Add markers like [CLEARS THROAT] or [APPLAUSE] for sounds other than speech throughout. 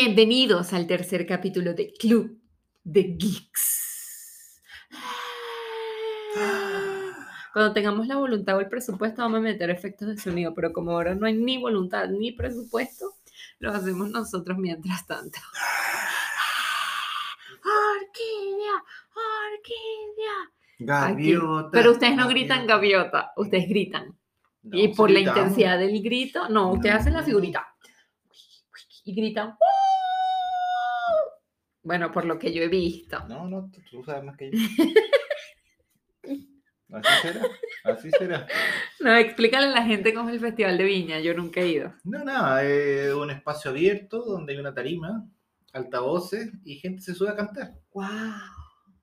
Bienvenidos al tercer capítulo de Club de Geeks. [GASPS] Cuando tengamos la voluntad o el presupuesto vamos a meter efectos de sonido, pero como ahora no hay ni voluntad ni presupuesto, lo hacemos nosotros mientras tanto. [GASPS] Orquídea, orquídea. Gaviota. Pero ustedes no gritan gaviota, ustedes gritan. No, y por la gritamos. intensidad del grito, no, ustedes hacen la figurita. Y gritan. "¡Uh!". Bueno, por lo que yo he visto. No, no, tú, tú sabes más que yo. [LAUGHS] Así será, así será. No, explícale a la gente cómo es el Festival de Viña, yo nunca he ido. No, nada, es un espacio abierto donde hay una tarima, altavoces y gente se sube a cantar. ¡Wow!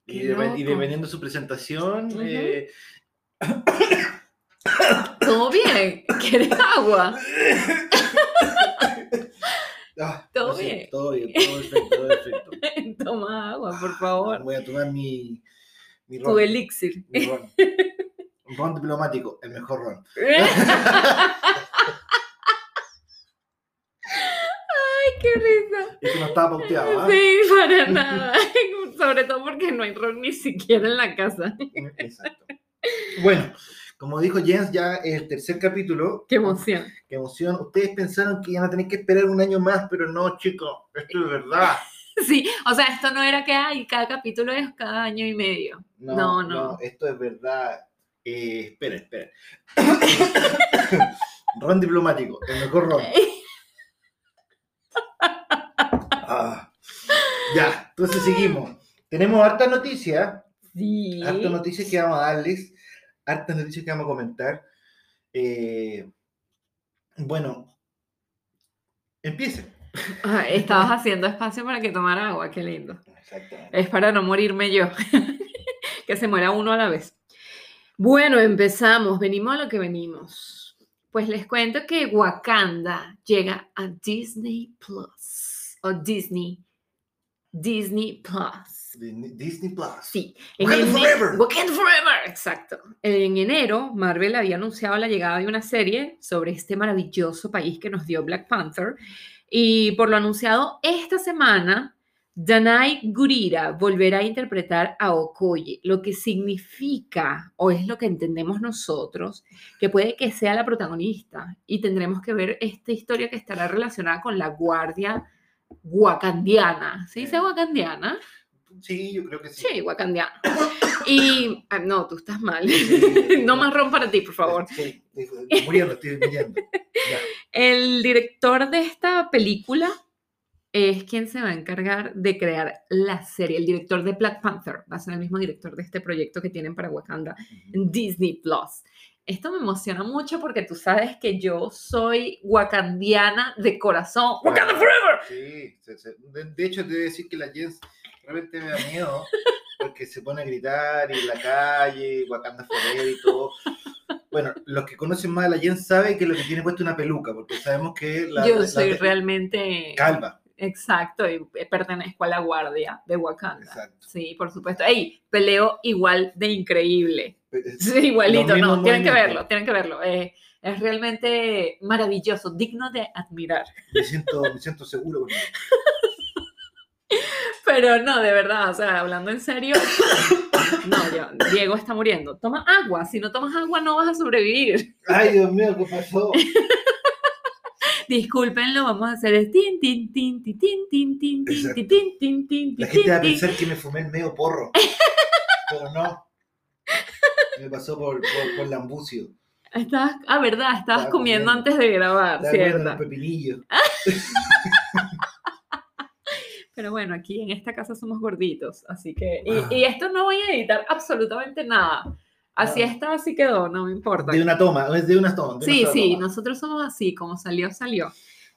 Y, loco. dependiendo de su presentación, eh, [COUGHS] ¿Todo bien? ¿Quieres agua? [COUGHS] ah, ¿Todo bien? Todo bien, todo perfecto, todo perfecto. [LAUGHS] Toma agua, por favor. Voy a tomar mi, mi Tu ron. elixir. mi ron. Ron diplomático, el mejor ron. [LAUGHS] Ay, qué risa. Es que no estaba pauteado, ¿ah? Sí, para nada. [LAUGHS] Sobre todo porque no hay ron ni siquiera en la casa. Exacto. Bueno, como dijo Jens, ya es el tercer capítulo. Qué emoción. Qué emoción. Ustedes pensaron que iban a tener que esperar un año más, pero no, chicos. Esto es verdad. [LAUGHS] Sí, o sea, esto no era que hay, cada capítulo es cada año y medio. No, no. esto es verdad. Eh, esperen, esperen. [LAUGHS] ron diplomático, el mejor ron. [LAUGHS] Ah. Ya, entonces seguimos. Tenemos harta noticia, Sí. harta noticias que vamos a darles, hartas noticias que vamos a comentar. Eh, bueno, empiecen. Ah, [LAUGHS] estabas haciendo espacio para que tomara agua, qué lindo. Exactamente. Es para no morirme yo. [LAUGHS] que se muera uno a la vez. Bueno, empezamos. Venimos a lo que venimos. Pues les cuento que Wakanda llega a Disney Plus. O Disney. Disney Plus. Disney Plus. Sí. En Wakanda Forever. Wakanda Forever, exacto. En enero, Marvel había anunciado la llegada de una serie sobre este maravilloso país que nos dio Black Panther. Y por lo anunciado esta semana, Danai Gurira volverá a interpretar a Okoye, lo que significa, o es lo que entendemos nosotros, que puede que sea la protagonista. Y tendremos que ver esta historia que estará relacionada con la guardia wakandiana. ¿Se dice wakandiana? Sí, yo creo que sí. Sí, wakandiana. Y, ah, no, tú estás mal. [LAUGHS] No más ron para ti, por favor. Sí, muriendo, estoy muriendo. Ya. El director de esta película es quien se va a encargar de crear la serie. El director de Black Panther va a ser el mismo director de este proyecto que tienen para Wakanda en Disney Plus. Esto me emociona mucho porque tú sabes que yo soy wakandiana de corazón. ¡Wakanda Forever! Sí, sí, sí. De, de hecho, te voy a decir que la Jens realmente me da miedo porque se pone a gritar y en la calle, Wakanda Forever y todo. Bueno, los que conocen más a la Jens saben que lo que tiene puesto es una peluca, porque sabemos que la, yo la- soy la- realmente... calva. Exacto, y pertenezco a la guardia de Wakanda. Exacto. Sí, por supuesto. ¡Ey! Peleo igual de increíble. Eh, [LAUGHS] Sí, igualito, no, tienen que verlo, tienen que verlo. Eh, es realmente maravilloso, digno de admirar. Me siento, me siento seguro con. [LAUGHS] Pero no, de verdad, o sea, hablando en serio, [COUGHS] no, yo, Diego está muriendo. Toma agua, si no tomas agua no vas a sobrevivir. Ay, Dios mío, ¿qué pasó? [LAUGHS] Discúlpenlo, vamos a hacer el tin, tin, tin, tin, tin, tin, tin, tin, tin, tin, tin, La gente va a pensar que me fumé el medio porro, [LAUGHS] pero no. Me pasó por, por, por lambucio. Estabas, ah, verdad, estabas Estaba comiendo comiendo. antes de grabar, ¿Te acuerdas de ¿cierto? los pepinillos? [LAUGHS] Pero bueno, aquí en esta casa somos gorditos, así que... Y, Ah. y esto no voy a editar absolutamente nada. Así Ah. está, así quedó, no me importa. De una toma, es de una toma. de una Sí, sola sí, toma. nosotros somos así, como salió, salió.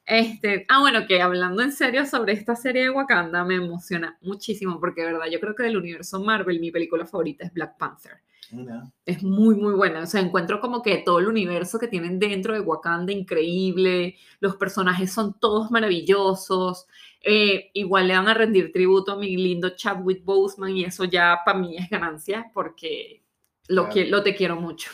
Este, ah, bueno, que hablando en serio sobre esta serie de Wakanda, me emociona muchísimo, porque de verdad, yo creo que del universo Marvel, mi película favorita es Black Panther. Una. Es muy, muy buena. O sea, encuentro como que todo el universo que tienen dentro de Wakanda increíble. Los personajes son todos maravillosos. Eh, igual le van a rendir tributo a mi lindo Chadwick Boseman y eso ya para mí es ganancia porque lo, Claro. que, lo te quiero mucho.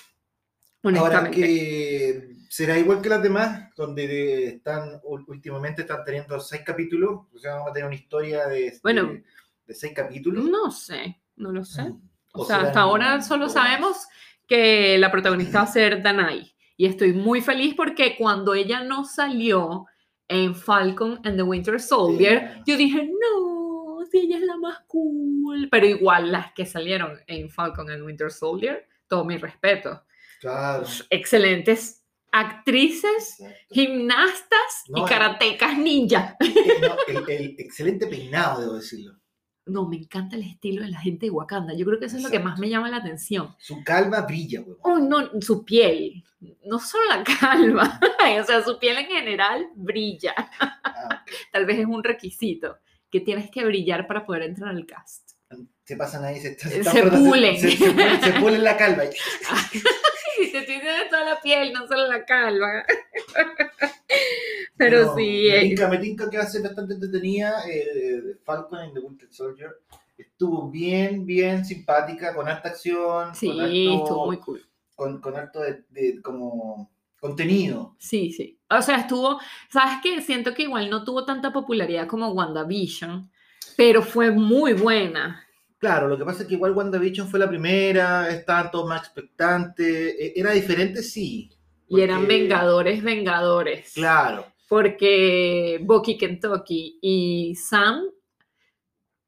Ahora que será igual que las demás, donde están últimamente están teniendo seis capítulos, o sea, vamos a tener una historia de, Bueno. de, de seis capítulos. No sé, no lo sé. Mm. O sea, serán hasta ahora solo sabemos que la protagonista va a [CLEARS THROAT] ser Danai. Y estoy muy feliz porque cuando ella no salió en Falcon and the Winter Soldier, Yeah. yo dije, no, si ella es la más cool. Pero igual las que salieron en Falcon and Winter Soldier, todo mi respeto. Claro. Excelentes actrices, Exacto. gimnastas No, y karatecas ninja. Eh, el excelente peinado, debo decirlo. No, me encanta el estilo de la gente de Wakanda. Yo creo que eso es lo que más me llama la atención. Su calva brilla, weón. Oh, no, su piel, no solo la [LAUGHS] calva, [LAUGHS] o sea, su piel en general brilla. Ah, [LAUGHS] Tal vez es un requisito que tienes que brillar para poder entrar al cast. se pasan ahí, se, Se frotando- pulen. Se, se pulen, se pulen la calva. Y te tienes toda la piel, no solo la calva. Pero sí, Me eh, tinca, me tinca que va a ser bastante entretenida. eh, Falcon and the Winter Soldier estuvo bien, bien simpática, con harta acción. sí, con harto, estuvo muy cool. con, con harto de, de como contenido. Sí, sí. O sea, estuvo, ¿sabes qué? Siento que igual no tuvo tanta popularidad como WandaVision, pero fue muy buena. Claro, lo que pasa es que igual WandaVision fue la primera, estaban todos más expectantes, e- era diferente, sí. Y eran vengadores, vengadores. Claro, porque Bucky Kentucky y Sam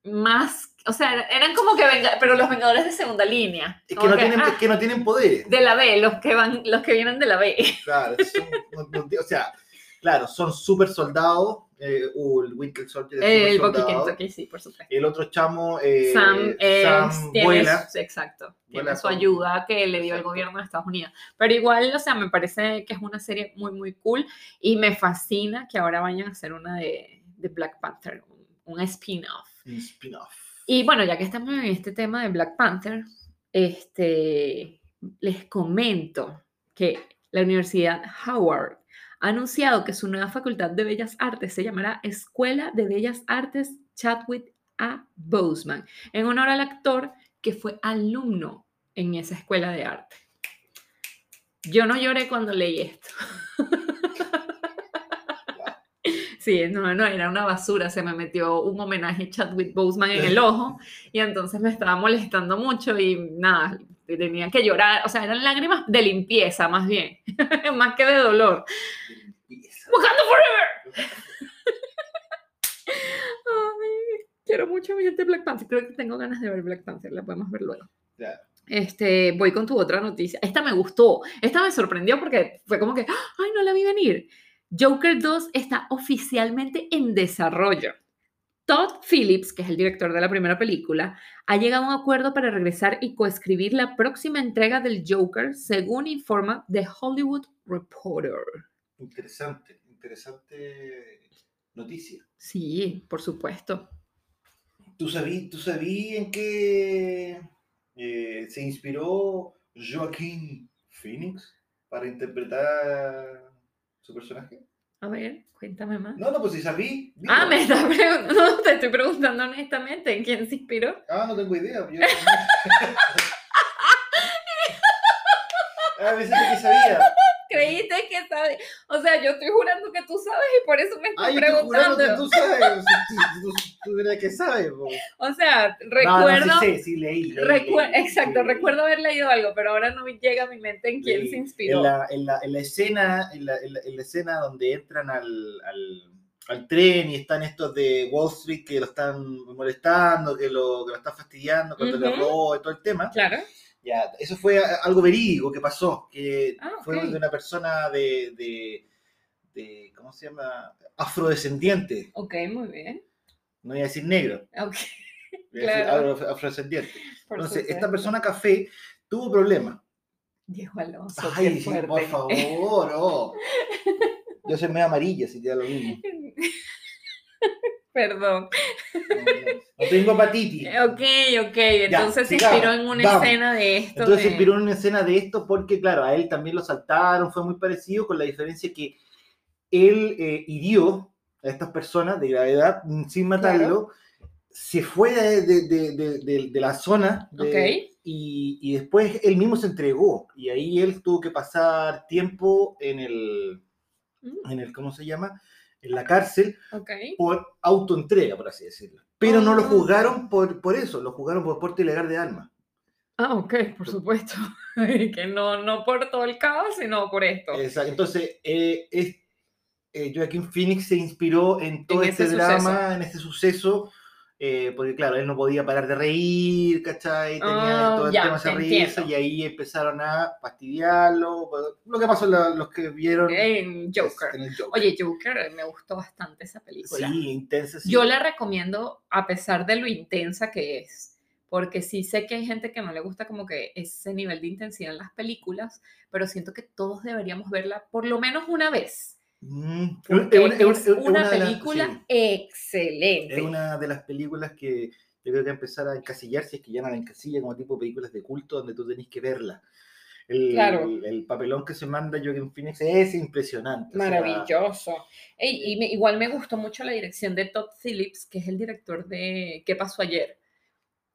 más, o sea, eran como que venga, pero los vengadores de segunda línea. es que no, tienen, ah, que no tienen poderes. de la B, los que van, los que vienen de la B. Claro, son- no- no- o sea, claro, son super soldados. eh, uh, el Winter Soldier El super soldado. Kentucky, sí, por supuesto. El otro chamo, eh, Sam, es- Sam tiene vuela. exacto, tiene Vuela su ayuda que le dio el gobierno de Estados Unidos. Pero igual, o sea, me parece que es una serie muy, muy cool y me fascina que ahora vayan a hacer una de, de Black Panther, un, un spin-off. Un spin-off. Y bueno, ya que estamos en este tema de Black Panther, este, les comento que la Universidad Howard ha anunciado que su nueva facultad de Bellas Artes se llamará Escuela de Bellas Artes Chadwick A. Boseman, en honor al actor que fue alumno en esa escuela de arte. Yo no lloré cuando leí esto. [LAUGHS] Sí, no, no, era una basura. Se me metió un homenaje Chadwick Boseman en el ojo y entonces me estaba molestando mucho y nada, tenía que llorar. O sea, eran lágrimas de limpieza más bien, [LAUGHS] más que de dolor. Wakanda Forever. [LAUGHS] Ay, quiero mucho a mi gente Black Panther. Creo que tengo ganas de ver Black Panther. La podemos ver luego. Este, voy con tu otra noticia. Esta me gustó. Esta me sorprendió porque fue como que, [GASPS] ay, no la vi venir. Joker 2 está oficialmente en desarrollo. Todd Phillips, que es el director de la primera película, ha llegado a un acuerdo para regresar y coescribir la próxima entrega del Joker, según informa The Hollywood Reporter. Interesante, interesante noticia. Sí, por supuesto. ¿Tú sabí, tú sabí en qué eh, se inspiró Joaquín Phoenix para interpretar su personaje? A ver, cuéntame más. No, no, pues si sabí. digo. Ah, me estás preguntando, [LAUGHS] no, te estoy preguntando honestamente, ¿en quién se inspiró? Ah, no tengo idea. Yo... [LAUGHS] [LAUGHS] ah, pensé que sabía. Creíste que sabes, o sea, yo estoy jurando que tú sabes y por eso me Ah, estoy yo estoy jurando preguntando. que tú sabes. Tú, tú, tú que sabes. po. O sea, No, recuerdo, no, sí, sé, sí, leí. leí, recue- leí, exacto, sí, recuerdo haber leído algo, pero ahora no me llega a mi mente en quién se inspiró. En la, en la, en la escena, en la, en la- en la escena donde entran al, al, al tren y están estos de Wall Street que lo están molestando, que lo, que lo están fastidiando cuando le Ujú. robó y todo el tema. Claro. Ya, eso fue algo verídico que pasó, que Ah, fue de una persona de, de, de, ¿cómo se llama? Afrodescendiente, Ok, muy bien. no iba a decir negro, Ok. [LAUGHS] iba a decir afrodescendiente. por Entonces, esta persona café tuvo problemas. Diego Alonso, Ay, qué por favor, oh. [LAUGHS] Yo soy medio amarilla, si te da lo mismo. [LAUGHS] Perdón. No, tengo hepatitis. [LAUGHS] Ok, ok. Entonces se inspiró en una vamos. escena de esto. Entonces se inspiró en una escena de esto porque, claro, a él también lo saltaron, fue muy parecido, con la diferencia que él eh, hirió a estas personas de gravedad sin matarlo, se fue de, de- de- la zona de- Ok. y, y después él mismo se entregó. Y ahí él tuvo que pasar tiempo en el, Mm, en el ¿cómo se llama? En la cárcel por autoentrega, por así decirlo. Pero no lo Ah. juzgaron por, por eso, lo juzgaron por porte ilegal de armas. Ah, ok, por supuesto. [LAUGHS] que no, no por todo el caos, sino por esto. Exacto. Entonces, eh, es, eh, Joaquín Phoenix se inspiró en todo En este drama, en este suceso, eh, porque claro, él no podía parar de reír, ¿cachai? Tenía Ah, todo el ya, tema te risa entiendo. y ahí empezaron a fastidiarlo. pues, Lo que pasó la- los que vieron En Joker. en el Joker. Oye, Joker, me gustó bastante esa película. sí, intensa. sí. Yo la recomiendo a pesar de lo intensa que es, porque sí sé que hay gente que no le gusta como que ese nivel de intensidad en las películas, pero siento que todos deberíamos verla por lo menos una vez. Mm, es una- de las- película sí. excelente. Es una de las películas que yo creo que empezar a encasillar, si es que ya no la encasilla como tipo películas de culto donde tú tenés que verla. El, Claro. el papelón que se manda Joaquin Phoenix es impresionante. o sea, Maravilloso. Ey, y me- igual me gustó mucho la dirección de Todd Phillips, que es el director de ¿Qué pasó ayer?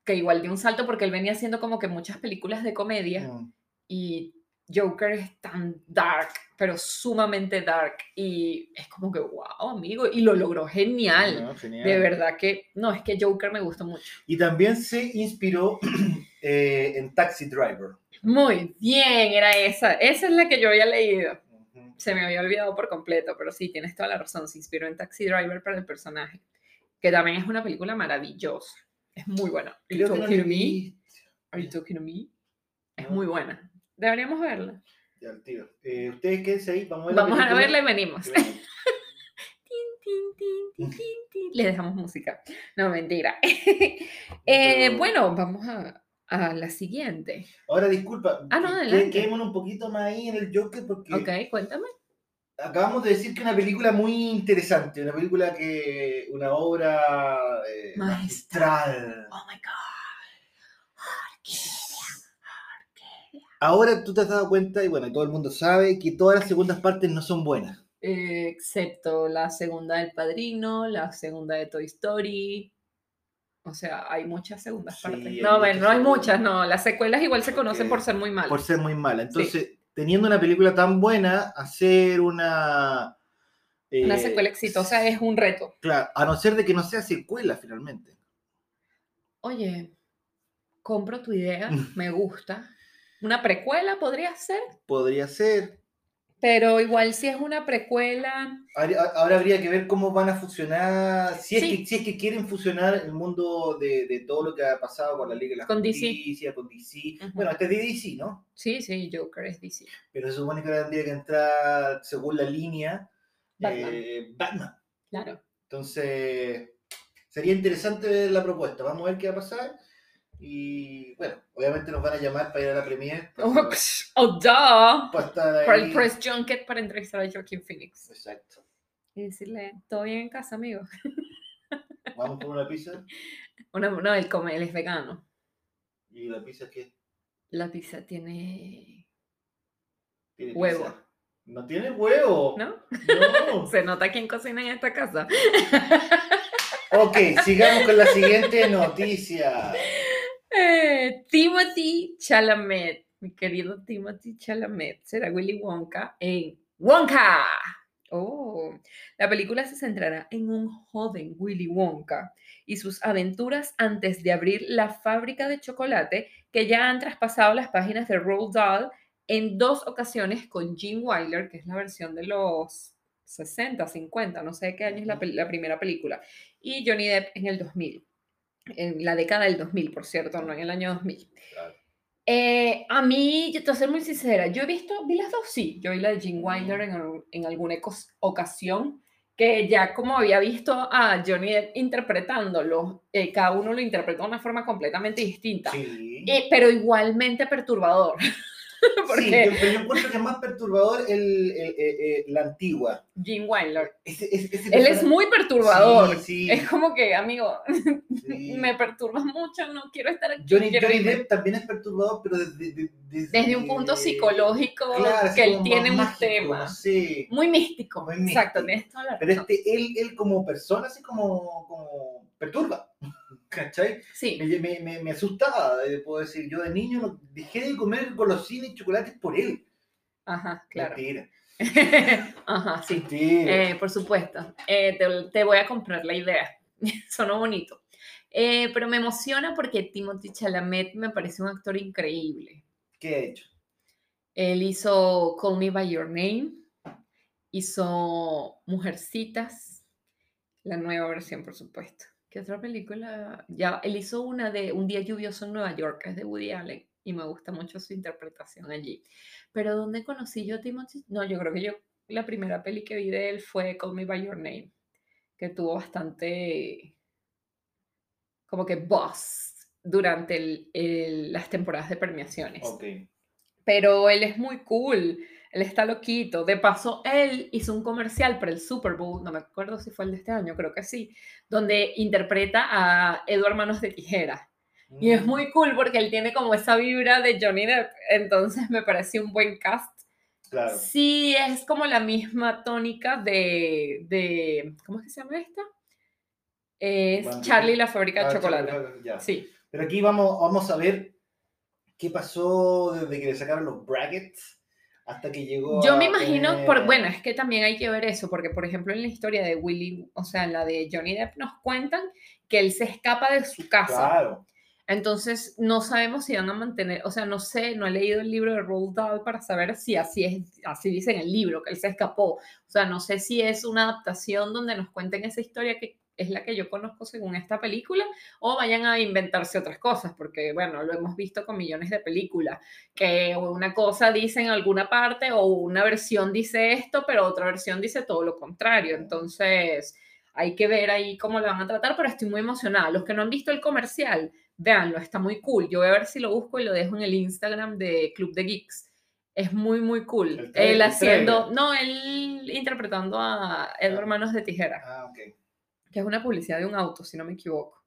Que igual dio un salto porque él venía haciendo como que muchas películas de comedia mm, y Joker es tan dark, pero sumamente dark y es como que wow, amigo, y lo logró genial. no, genial. De verdad que, no, es que Joker me gustó mucho. Y también se inspiró [CLEARS THROAT] eh, en Taxi Driver. Muy bien, era esa. Esa es la que yo había leído. Se me había olvidado por completo, pero sí, tienes toda la razón. Se inspiró en Taxi Driver para el personaje, que también es una película maravillosa. Es muy buena. Are you Creo que no talking to me? Are you talking to me? Es muy buena. Deberíamos verla. Ya, al tiro. Eh, Ustedes quédense ahí, vamos a ver la Vamos a verla y venimos. Y venimos. [LAUGHS] Tin, tin, tin, tin, tin, tin. Le dejamos música. No, mentira. [LAUGHS] Eh, Pero- bueno, vamos a, a la siguiente. Ahora, disculpa. Ah, no, adelante. Quedémonos un poquito más ahí en el Joker porque Ok, cuéntame. acabamos de decir que una película muy interesante, una película que, una obra eh, magistral. Oh my God. Ahora tú te has dado cuenta, y bueno, todo el mundo sabe, que todas las segundas partes no son buenas. Eh, excepto la segunda del Padrino, la segunda de Toy Story. O sea, hay muchas segundas Sí, partes. hay No, muchas no hay segundas. muchas, no. Las secuelas igual se conocen por ser muy malas. Por ser muy mala. Entonces, teniendo una película tan buena, hacer una... Una eh, secuela exitosa es un reto. Claro, a no ser de que no sea secuela finalmente. Oye, compro tu idea, [LAUGHS] me gusta. Una precuela podría ser, Podría ser. pero igual si es una precuela, Ahora habría que ver cómo van a funcionar, si es, Sí. que, si es que quieren fusionar el mundo de, de todo lo que ha pasado con la Liga de la Con DC. Justicia, con DC. Ujú. Bueno, este es de DC, ¿no? sí, sí, Joker es DC. Pero se supone que ahora tendría que entrar, según la línea, Batman. eh, Batman. Claro. Entonces, sería interesante ver la propuesta. Vamos a ver qué va a pasar. Y bueno, obviamente nos van a llamar para ir a la premier. [LAUGHS] Oh, oh, duh. Para estar Para el press junket para entrevistar a Joaquin Phoenix. Exacto. Y decirle, ¿todo bien en casa, amigo? [LAUGHS] Vamos por una pizza. Una, no, él come, él es vegano. ¿Y la pizza qué? La pizza tiene ¿Tiene Huevo. pizza? No tiene huevo. ¿No? No. [LAUGHS] Se nota quién cocina en esta casa. ok, sigamos con la siguiente noticia. Eh, Timothy Chalamet, mi querido Timothy Chalamet, será Willy Wonka en Wonka. Oh, la película se centrará en un joven Willy Wonka y sus aventuras antes de abrir la fábrica de chocolate que ya han traspasado las páginas de Roald Dahl en dos ocasiones con Gene Wilder, que es la versión de los 60, 50, no sé de qué año es la, la primera película, y Johnny Depp en el 2000 en la década del 2000, por cierto, no en el año 2000. Claro. Eh, a mí, yo te voy a ser muy sincera, yo he visto, vi las dos, sí, yo vi la de Gene Wilder en, en alguna ocasión, que ya como había visto a Johnny Depp interpretándolo, eh, cada uno lo interpretó de una forma completamente distinta, Sí. eh, pero igualmente perturbador. [LAUGHS] [LAUGHS] Porque Sí, yo- pero yo encuentro que es más perturbador el, el- la antigua. Ese- ese- ese él es muy perturbador. Sí, sí, Es como que, amigo, [LAUGHS] me perturbas mucho, no quiero estar aquí. Johnny, Johnny irme". Depp también es perturbador, pero desde, de- desde, desde un punto psicológico claro, que él tiene un mágico, tema muy místico. Muy Exacto, místico. tienes toda la Pero este, él, él como persona, así como, como perturba. ¿Cachai? Sí. Me, me, me, me asustaba, eh, puedo decir, yo de niño no- dejé de comer golosinas y chocolates por él. Ajá, claro. Mentira. [LAUGHS] Ajá, sí. Eh, por supuesto. Eh, te, te voy a comprar la idea. [LAUGHS] Sonó bonito. Eh, pero me emociona porque Timothy Chalamet me parece un actor increíble. ¿Qué he hecho? Él hizo Call Me By Your Name, hizo Mujercitas, la nueva versión, por supuesto. ¿Qué otra película? Ya, él hizo una de Un día lluvioso en Nueva York, es de Woody Allen, y me gusta mucho su interpretación allí. Pero ¿dónde conocí yo a Timothy? No, yo creo que yo, la primera peli que vi de él fue Call Me By Your Name, que tuvo bastante, como que buzz durante el- el- las temporadas de premiaciones Ok. pero él es muy cool, él está loquito. De paso, él hizo un comercial para el Super Bowl, no me acuerdo si fue el de este año, creo que sí, donde interpreta a Edward Manos de Tijera. Y es Mm, muy cool porque él tiene como esa vibra de Johnny Depp, entonces me pareció un buen cast. Claro. Sí, es como la misma tónica de, de ¿cómo es que se llama esta? Es. Charlie la fábrica de Ah, chocolate. ya. Sí. Pero aquí vamos, vamos a ver qué pasó desde que le sacaron los brackets hasta que llegó. Yo me imagino, por, bueno, es que también hay que ver eso, porque por ejemplo en la historia de Willy, o sea, en la de Johnny Depp nos cuentan que él se escapa de su casa. Claro. Entonces no sabemos si van a mantener, o sea, no sé, no he leído el libro de Roald Dahl para saber si así es, así dice en el libro, que él se escapó. O sea, no sé si es una adaptación donde nos cuenten esa historia que es la que yo conozco según esta película, o vayan a inventarse otras cosas, porque bueno, lo hemos visto con millones de películas, que una cosa dice en alguna parte o una versión dice esto, pero otra versión dice todo lo contrario. Entonces, hay que ver ahí cómo lo van a tratar, pero estoy muy emocionada. Los que no han visto el comercial, véanlo, está muy cool. Yo voy a ver si lo busco y lo dejo en el Instagram de Club de Geeks. Es muy, muy cool. El Él el haciendo, trailer. no, él interpretando a Edward Ah. Manos de Tijera, Ah, ok. Que es una publicidad de un auto, si no me equivoco.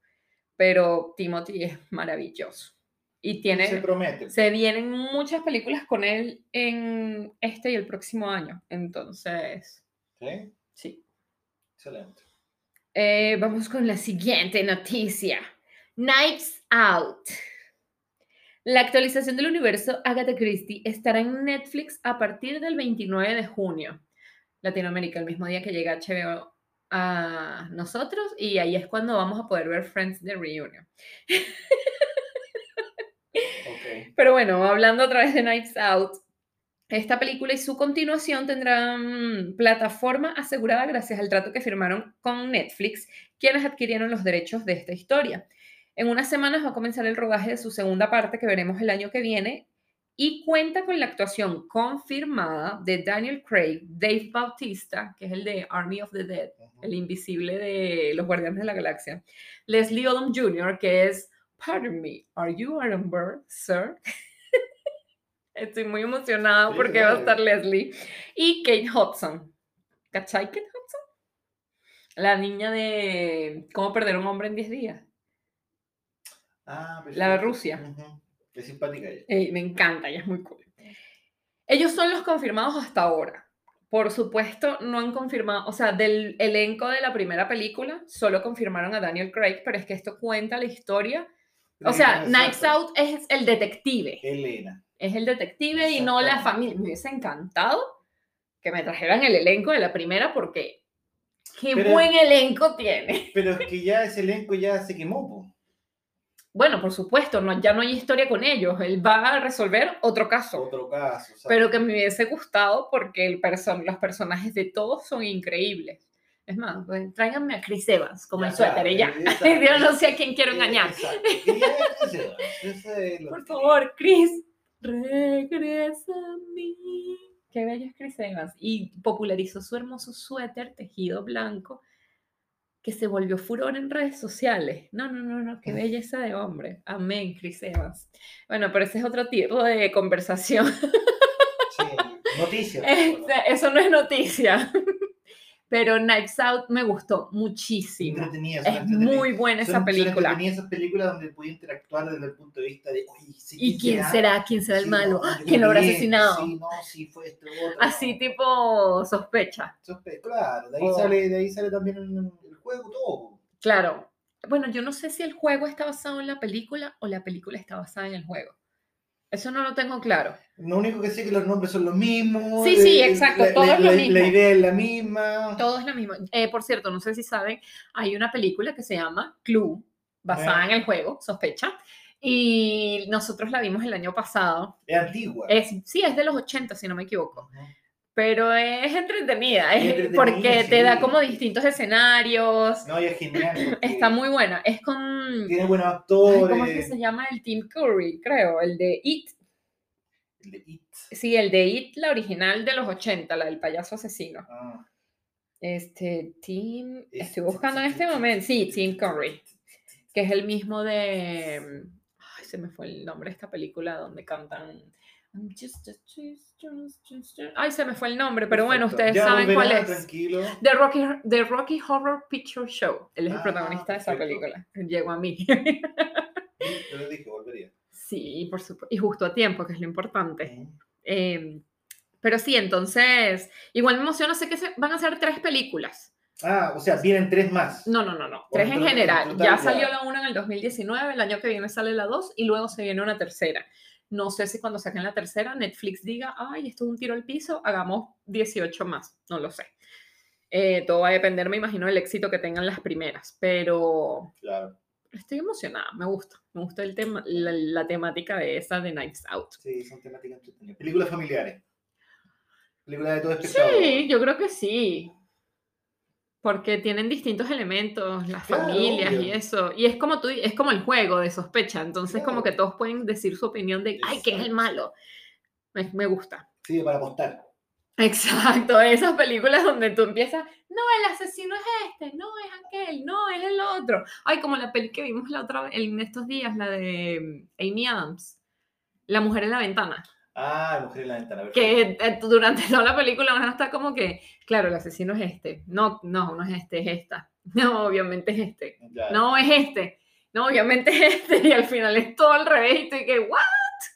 Pero Timothy es maravilloso. Y tiene, Se promete. se vienen muchas películas con él en este y el próximo año. Entonces, ¿Sí? sí. Excelente. Eh, vamos con la siguiente noticia. Knives Out. La actualización del universo Agatha Christie estará en Netflix a partir del 29 de junio. Latinoamérica, el mismo día que llega HBO a nosotros y ahí es cuando vamos a poder ver Friends de Reunion. Pero bueno, hablando otra vez de Knives Out, esta película y su continuación tendrán plataforma asegurada gracias al trato que firmaron con Netflix, quienes adquirieron los derechos de esta historia. En unas semanas va a comenzar el rodaje de su segunda parte que veremos el año que viene y cuenta con la actuación confirmada de Daniel Craig, Dave Bautista, que es el de Army of the Dead, el invisible de los Guardianes de la Galaxia, Leslie Odom Jr., que es Pardon me, are you Aaron Burr, sir? [LAUGHS] Estoy muy emocionada Sí, porque va a estar Leslie. Y Kate Hudson. ¿Cachai Kate Hudson? La niña de ¿Cómo perder a un hombre en 10 días? Ah, La de. Rusia. Qué simpática ella. Ey, me encanta, ella es muy cool. Ellos son los confirmados hasta ahora. Por supuesto, no han confirmado, o sea, del elenco de la primera película, solo confirmaron a Daniel Craig, pero es que esto cuenta la historia. O sea. Knives Out es el detective. Elena. es el detective y no la familia. Me hubiese encantado que me trajeran el elenco de la primera porque qué Pero- buen elenco tiene. Pero es que ya [LAUGHS] ese elenco ya se quemó, po. Bueno, por supuesto, no, ya no hay historia con ellos. Él va a resolver otro caso. Otro caso. Pero que me hubiese gustado porque el person los personajes de todos son increíbles. Es más, pues, tráiganme a Chris Evans como el suéter y ya. [LAUGHS] Yo no sé a quién quiero eh, engañar. Por favor, Chris, regresa a mí. Qué bello es Chris Evans. Y popularizó su hermoso suéter tejido blanco que se volvió furor en redes sociales. No, no, no, no, qué belleza de hombre. Amén, Chris Evans. Bueno, pero ese es otro tipo de conversación. Sí, noticias. Este, eso no es noticia. Pero Knives Out me gustó muchísimo. Entretenida, Es muy buena Son- esa película. entretenidas esas películas donde puede interactuar desde el punto de vista de, oye, sí, ¿Y quién será? ¿Quién será el Sí, malo? no, ¿Quién lo habrá asesinado? Sí, no, sí, fue este otro. Así tipo sospecha. Sospe- Claro, de ahí, Oh. sale, de ahí sale también el juego todo. Claro. Bueno, yo no sé si el juego está basado en la película o la película está basada en el juego. Eso no lo tengo claro. Lo único que sé es que los nombres son los mismos. Sí, sí, eh, exacto, la- todo la- es lo la- mismo. La idea es la misma. Todo es lo mismo. Eh, por cierto, no sé si saben, hay una película que se llama Clue, basada Ah. en el juego, sospecha. Y nosotros la vimos el año pasado. Es antigua. Es, sí, es de los 80, si no me equivoco. Pero es entretenida, Es es entretenida, porque te da como distintos escenarios. No, y es genial. [LAUGHS] Está muy buena. Es con. Tiene buenos ay, actores. ¿Cómo es que se llama el Tim Curry? Creo, el de It. El de It. Sí, el de It, la original de los 80, la del payaso asesino. Ah, Este, Tim. es- Estoy buscando en este momento. Sí, Tim Curry. Que es el mismo de. Ay, se me fue el nombre de esta película donde cantan. I'm just a Ay, se me fue el nombre, pero bueno, Perfecto. ustedes Ya saben cuál es. Tranquilo. The Rocky, The Rocky Horror Picture Show. Él es el Ah, protagonista de esa película. Llegó a mí. Yo le dije, volvería. sí, por supuesto. Y justo a tiempo, que es lo importante. Eh, pero sí, entonces, igual me emociona, sé que se- van a ser tres películas. Ah, o sea, vienen tres más. No, no, no, no. Tres en general. total, Ya ya. salió la una en el 2019, el año que viene sale la dos y luego se viene una tercera. No sé si cuando saquen la tercera Netflix diga, ay, esto es un tiro al piso, hagamos 18 más. No lo sé. Eh, todo va a depender, me imagino, del éxito que tengan las primeras. Pero Claro. estoy emocionada, me gusta. Me gusta el tema, la, la temática de esa de Nights Out. Sí, son temáticas entretenidas. Películas familiares. Películas de todo espectador. Sí, yo creo que sí. Porque tienen distintos elementos, las Claro, familias y eso. Y es como tú, es como el juego de sospecha. Entonces, como que todos pueden decir su opinión de, ay, ¿quién es el malo? Me, me gusta. Sí, para apostar. Exacto, esas películas donde tú empiezas, no, el asesino es este, no, es aquel, no, es el otro. Ay, como la peli que vimos la otra en estos días, la de mm, Amy Adams, La mujer en la ventana. Ah, Mujer en la ventana. que perfecto. eh, durante [LAUGHS] toda la película van a estar como que, claro, el asesino es este, no, no, no es este, es esta, [LAUGHS] no, obviamente es este, Claro, no, es este, no, obviamente es este, y al final es todo al revés, y estoy que, ¿what?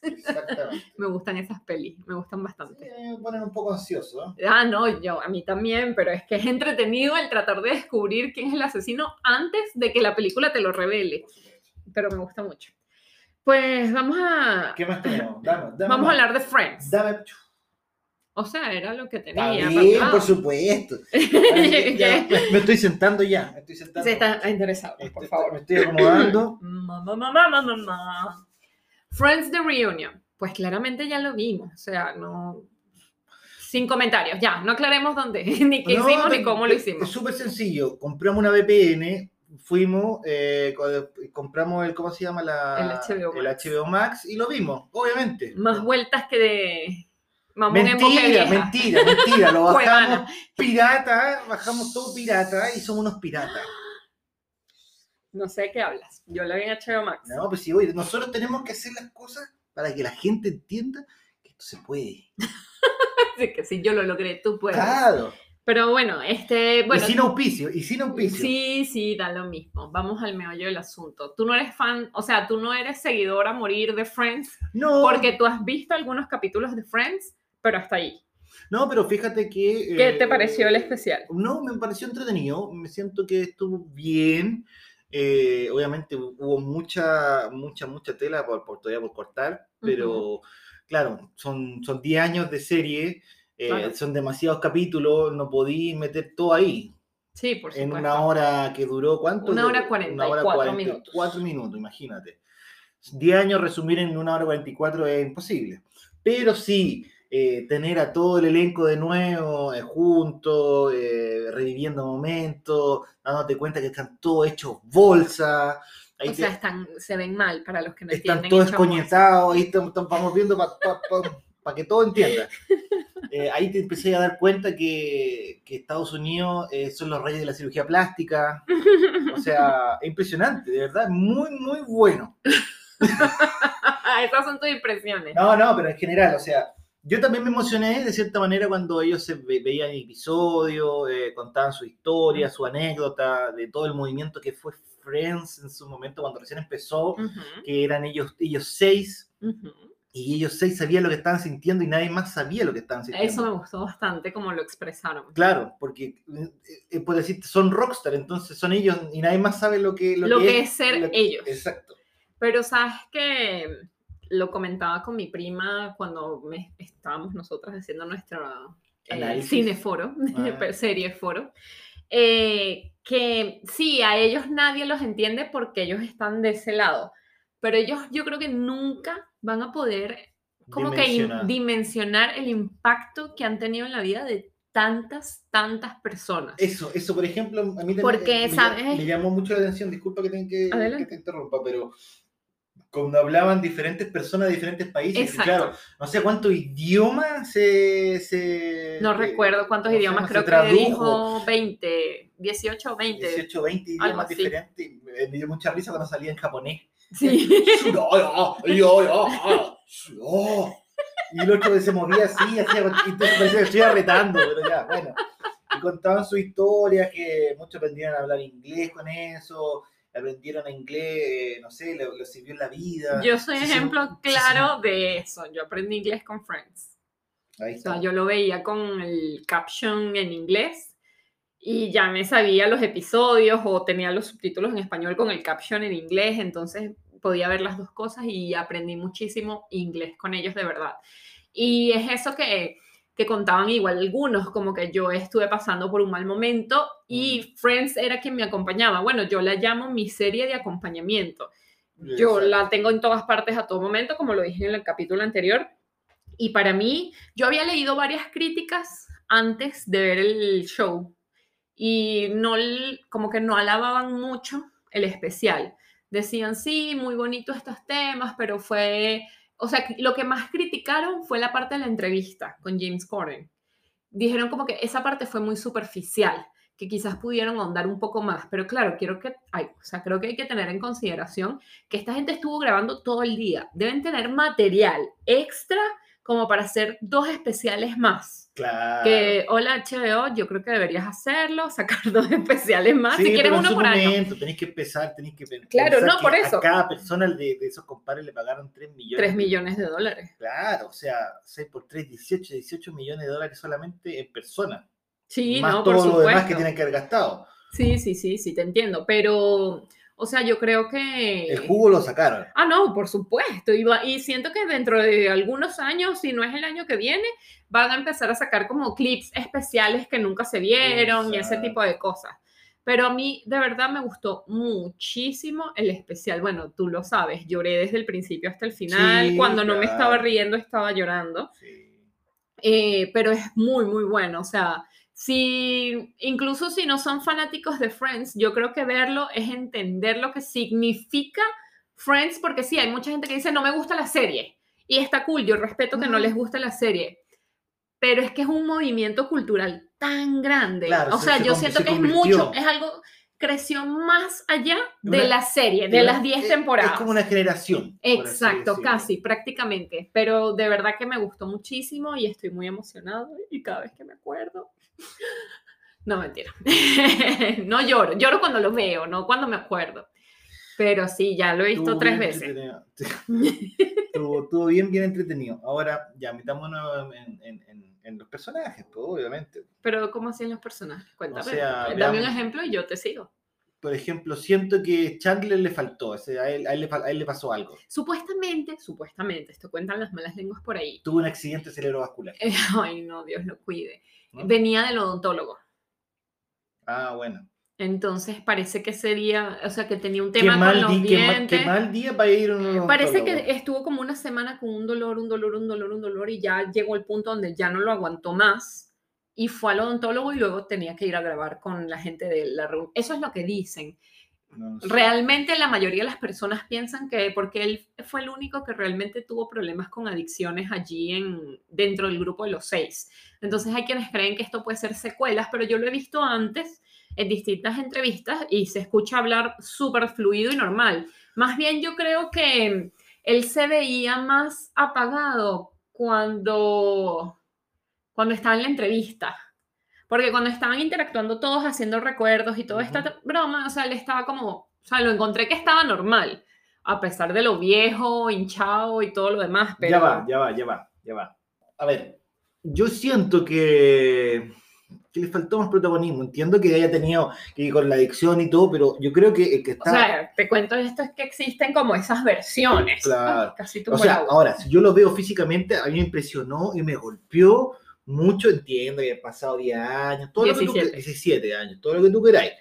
Exactamente. [LAUGHS] Me gustan esas pelis, me gustan Sí, bastante. me ponen un poco ansioso. ¿eh? Ah, no, yo, a mí también, pero es que es entretenido el tratar de descubrir quién es el asesino antes de que la película te lo revele, pero me gusta mucho. Pues vamos a, ¿Qué más tenemos? [LAUGHS] Dame, dame vamos a hablar de Friends. Dame. O sea, era lo que Está tenía. bien, papá. por supuesto. [LAUGHS] Ay, ya, me, estoy sentando ya. Me estoy sentando. Se está interesado, Este, por está- favor. Me estoy acomodando. Mamá, mamá, mamá, mamá. Friends The Reunion. Pues claramente ya lo vimos. O sea, no. Sin comentarios, ya. No aclaremos dónde, [LAUGHS] ni qué No, hicimos, ni cómo lo es- Es hicimos. súper sencillo. Compramos una VPN, fuimos, eh, co- compramos el, ¿cómo se llama? La, El HBO el Max. HBO Max y lo vimos, obviamente. Más vueltas que de. Mamón Mentira, mentira, mentira. Lo [LAUGHS] bajamos pirata, bajamos todo pirata y somos unos piratas. No sé de qué hablas. Yo la vi en HBO Max. No, pues sí, oye, nosotros tenemos que hacer las cosas para que la gente entienda que esto se puede. [LAUGHS] Así que si yo lo logré, tú puedes. Claro. Pero bueno, este. Bueno, y sin auspicio, y sin auspicio. Sí, sí, da lo mismo. Vamos al meollo del asunto. Tú no eres fan, o sea, tú no eres seguidor a morir de Friends No, porque tú has visto algunos capítulos de Friends, pero hasta ahí. no, pero fíjate que... ¿Qué eh, te pareció el especial? No, me pareció entretenido, me siento que estuvo bien. eh, obviamente hubo mucha, mucha, mucha tela por, por todavía por cortar, pero claro, son, son 10 años de serie, eh, Claro. son demasiados capítulos, no podí meter todo ahí. Sí, por En supuesto. una hora que duró, ¿cuánto? Una hora Una 44 hora minutos. 44 minutos, imagínate. 10 años resumir en una hora 44 es imposible. Pero sí, eh, tener a todo el elenco de nuevo eh, juntos, eh, reviviendo momentos, dándote cuenta que están todos hechos bolsa. Ahí o te- sea, están, se ven mal para los que no están entienden. todos hechos bolsa. escoñetados, ahí vamos viendo para que todo entienda. Eh, ahí te empecé a dar cuenta que, que Estados Unidos eh, son los reyes de la cirugía plástica. O sea, es [LAUGHS] impresionante, de verdad, muy, muy bueno. [LAUGHS] Esas son tus impresiones. No, no, pero en general, o sea, yo también me emocioné de cierta manera cuando ellos se ve- veían episodios, eh, contaban su historia, su anécdota, de todo el movimiento que fue Friends en su momento cuando recién empezó, Ujú, que eran ellos, ellos seis, ujú. Y ellos seis sabían lo que estaban sintiendo y nadie más sabía lo que estaban sintiendo. Eso me gustó bastante como lo expresaron. Claro, porque eh, eh, puedes decir, son rockstar, entonces son ellos y nadie más sabe lo que, Lo que es ser lo que- ellos. Exacto. Pero sabes que lo comentaba con mi prima cuando me, estábamos nosotras haciendo nuestra eh, cineforo, Ah. [LAUGHS] serie foro, eh, que sí, a ellos nadie los entiende porque ellos están de ese lado, pero ellos yo creo que nunca van a poder como que in- Dimensionar. dimensionar el impacto que han tenido en la vida de tantas, tantas personas. Eso, eso, por ejemplo, a mí Porque, me, ¿sabes? me llamó mucho la atención, disculpa que, tenga que, que te interrumpa, pero cuando hablaban diferentes personas de diferentes países, claro, no sé cuántos idiomas se... se No eh, recuerdo cuántos ¿cómo se idiomas, creo que tradujo. dijo 20, 18 o 20. 18, 20 algo idiomas así. diferentes. Me dio mucha risa cuando salía en japonés. Sí. Y el otro se movía así, hacía, y parecía que retando, pero ya, bueno. Y contaban su historia, que muchos aprendieron a hablar inglés con eso, aprendieron inglés, eh, no sé, lo, lo sirvió en la vida. Yo soy Sí, sí, ejemplo sí, sí. claro de eso. Yo aprendí inglés con Friends. Ahí O está. sea, yo lo veía con el caption en inglés y ya me sabía los episodios o tenía los subtítulos en español con el caption en inglés, entonces podía ver las dos cosas y aprendí muchísimo inglés con ellos de verdad. Y es eso que, que contaban igual algunos, como que yo estuve pasando por un mal momento y Friends era quien me acompañaba. Bueno, yo la llamo mi serie de acompañamiento. Yo la tengo en todas partes a todo momento, como lo dije en el capítulo anterior. Y para mí, yo había leído varias críticas antes de ver el show y no, como que no alababan mucho el especial. Decían, sí, muy bonito estos temas, pero fue, o sea, lo que más criticaron fue la parte de la entrevista con James Corden. Dijeron como que esa parte fue muy superficial, que quizás pudieron ahondar un poco más, pero claro, quiero que, ay, o sea, creo que hay que tener en consideración que esta gente estuvo grabando todo el día. Deben tener material extra como para hacer dos especiales más. Claro. Que, hola HBO, yo creo que deberías hacerlo, [LAUGHS] sacar dos especiales más, Sí, si quieres pero uno por año. momento, Tenéis que empezar, tenéis que Claro, no, que por a eso. cada persona de, de esos compadres le pagaron 3 millones. 3 de- millones de dólares. Claro, o sea, 6 por 3, 18, 18 millones de dólares solamente en persona. Sí, más no, por todo lo demás que supuesto. tienen que haber gastado. Sí, sí, sí, sí, te entiendo, pero, o sea, yo creo que... El jugo lo sacaron. Ah, no, por supuesto. Y, va- y siento que dentro de algunos años, si no es el año que viene, van a empezar a sacar como clips especiales que nunca se vieron y ese Exacto. tipo de cosas. Pero a mí de verdad me gustó muchísimo el especial. Bueno, tú lo sabes, lloré desde el principio hasta el final. Sí, Cuando no me claro. estaba riendo, estaba llorando. Sí. Eh, pero es muy, muy bueno. O sea, si, incluso si no son fanáticos de Friends, yo creo que verlo es entender lo que significa Friends, porque sí, hay mucha gente que dice, no me gusta la serie. Y está cool, yo respeto que no les guste la serie. Pero es que es un movimiento cultural tan grande. Claro, o se- sea, se yo siento se que es mucho, es algo, creció más allá de Una- la serie, de las 10 es- temporadas. Es como una generación. Exacto, casi, prácticamente. Pero de verdad que me gustó muchísimo y estoy muy emocionada. Y cada vez que me acuerdo. [LAUGHS] No, mentira. [LAUGHS] no lloro. Lloro cuando lo veo, no cuando me acuerdo. Pero sí, ya lo he visto Estuvo tres veces. estuvo, estuvo bien, bien entretenido. Ahora, ya, metámonos en, en- en- en los personajes, pues, obviamente. Pero, ¿cómo hacían los personajes? Cuéntame. sea, Dame un ejemplo y yo te sigo. Por ejemplo, siento que Chandler le faltó, o sea, a, él, a él le, fal- a él le pasó algo. Supuestamente, supuestamente, esto cuentan las malas lenguas por ahí. Tuvo un accidente cerebrovascular. [LAUGHS] Ay, no, Dios lo cuide. ¿no? Venía del odontólogo. Ah, bueno. Entonces parece que sería, o sea, que tenía un tema con mal, los di- qué, ma- dientes. qué mal día para ir a un Parece que estuvo como una semana con un dolor, un dolor, un dolor, un dolor y ya llegó el punto donde ya no lo aguantó más y fue al odontólogo y luego tenía que ir a grabar con la gente de la reunión. Eso es lo que dicen. No. Realmente la mayoría de las personas piensan que porque él fue el único que realmente tuvo problemas con adicciones allí en, dentro del grupo de los seis. Entonces hay quienes creen que esto puede ser secuelas, pero yo lo he visto antes en distintas entrevistas y se escucha hablar súper fluido y normal. Más bien yo creo que él se veía más apagado cuando, cuando estaba en la entrevista. Porque cuando estaban interactuando todos haciendo recuerdos y toda esta broma, o sea, él estaba como, o sea, lo encontré que estaba normal. a pesar de lo viejo, hinchado y todo lo demás. Pero... Ya va, ya va, ya va, ya va. A ver, yo siento que, que le faltó más protagonismo. Entiendo que haya tenido que con la adicción y todo, pero yo creo que que O está... sea, te cuento esto es que existen como esas versiones. Claro. Casi tu O sea, ahora, si yo lo veo físicamente, a mí me impresionó y me golpeó mucho, entiendo que han pasado 10 años, todo lo que tú 17. que- 17 años, todo lo que tú queráis,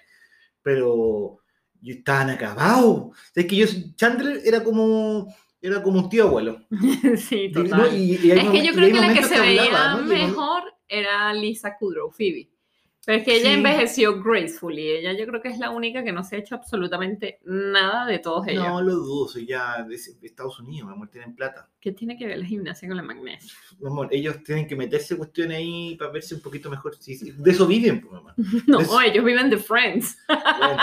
pero yo estaban acabados. Es que yo, Chandler era como, era como un tío abuelo. [LAUGHS] sí, total. ¿no? Y- y hay es que yo creo que la que se veía mejor era Lisa Kudrow, Phoebe. Pero es que ella Sí. envejeció gracefully. Ella yo creo que es la única que no se ha hecho absolutamente nada de todos ellos. No lo dudo, soy ya de Estados Unidos, mi amor, tienen plata. ¿Qué tiene que ver la gimnasia con la magnesia? Mi amor, ellos tienen que meterse cuestiones ahí para verse un poquito mejor. Sí, sí, De eso viven, pues, mamá. [LAUGHS] No, Eso- ellos viven de Friends. Bueno,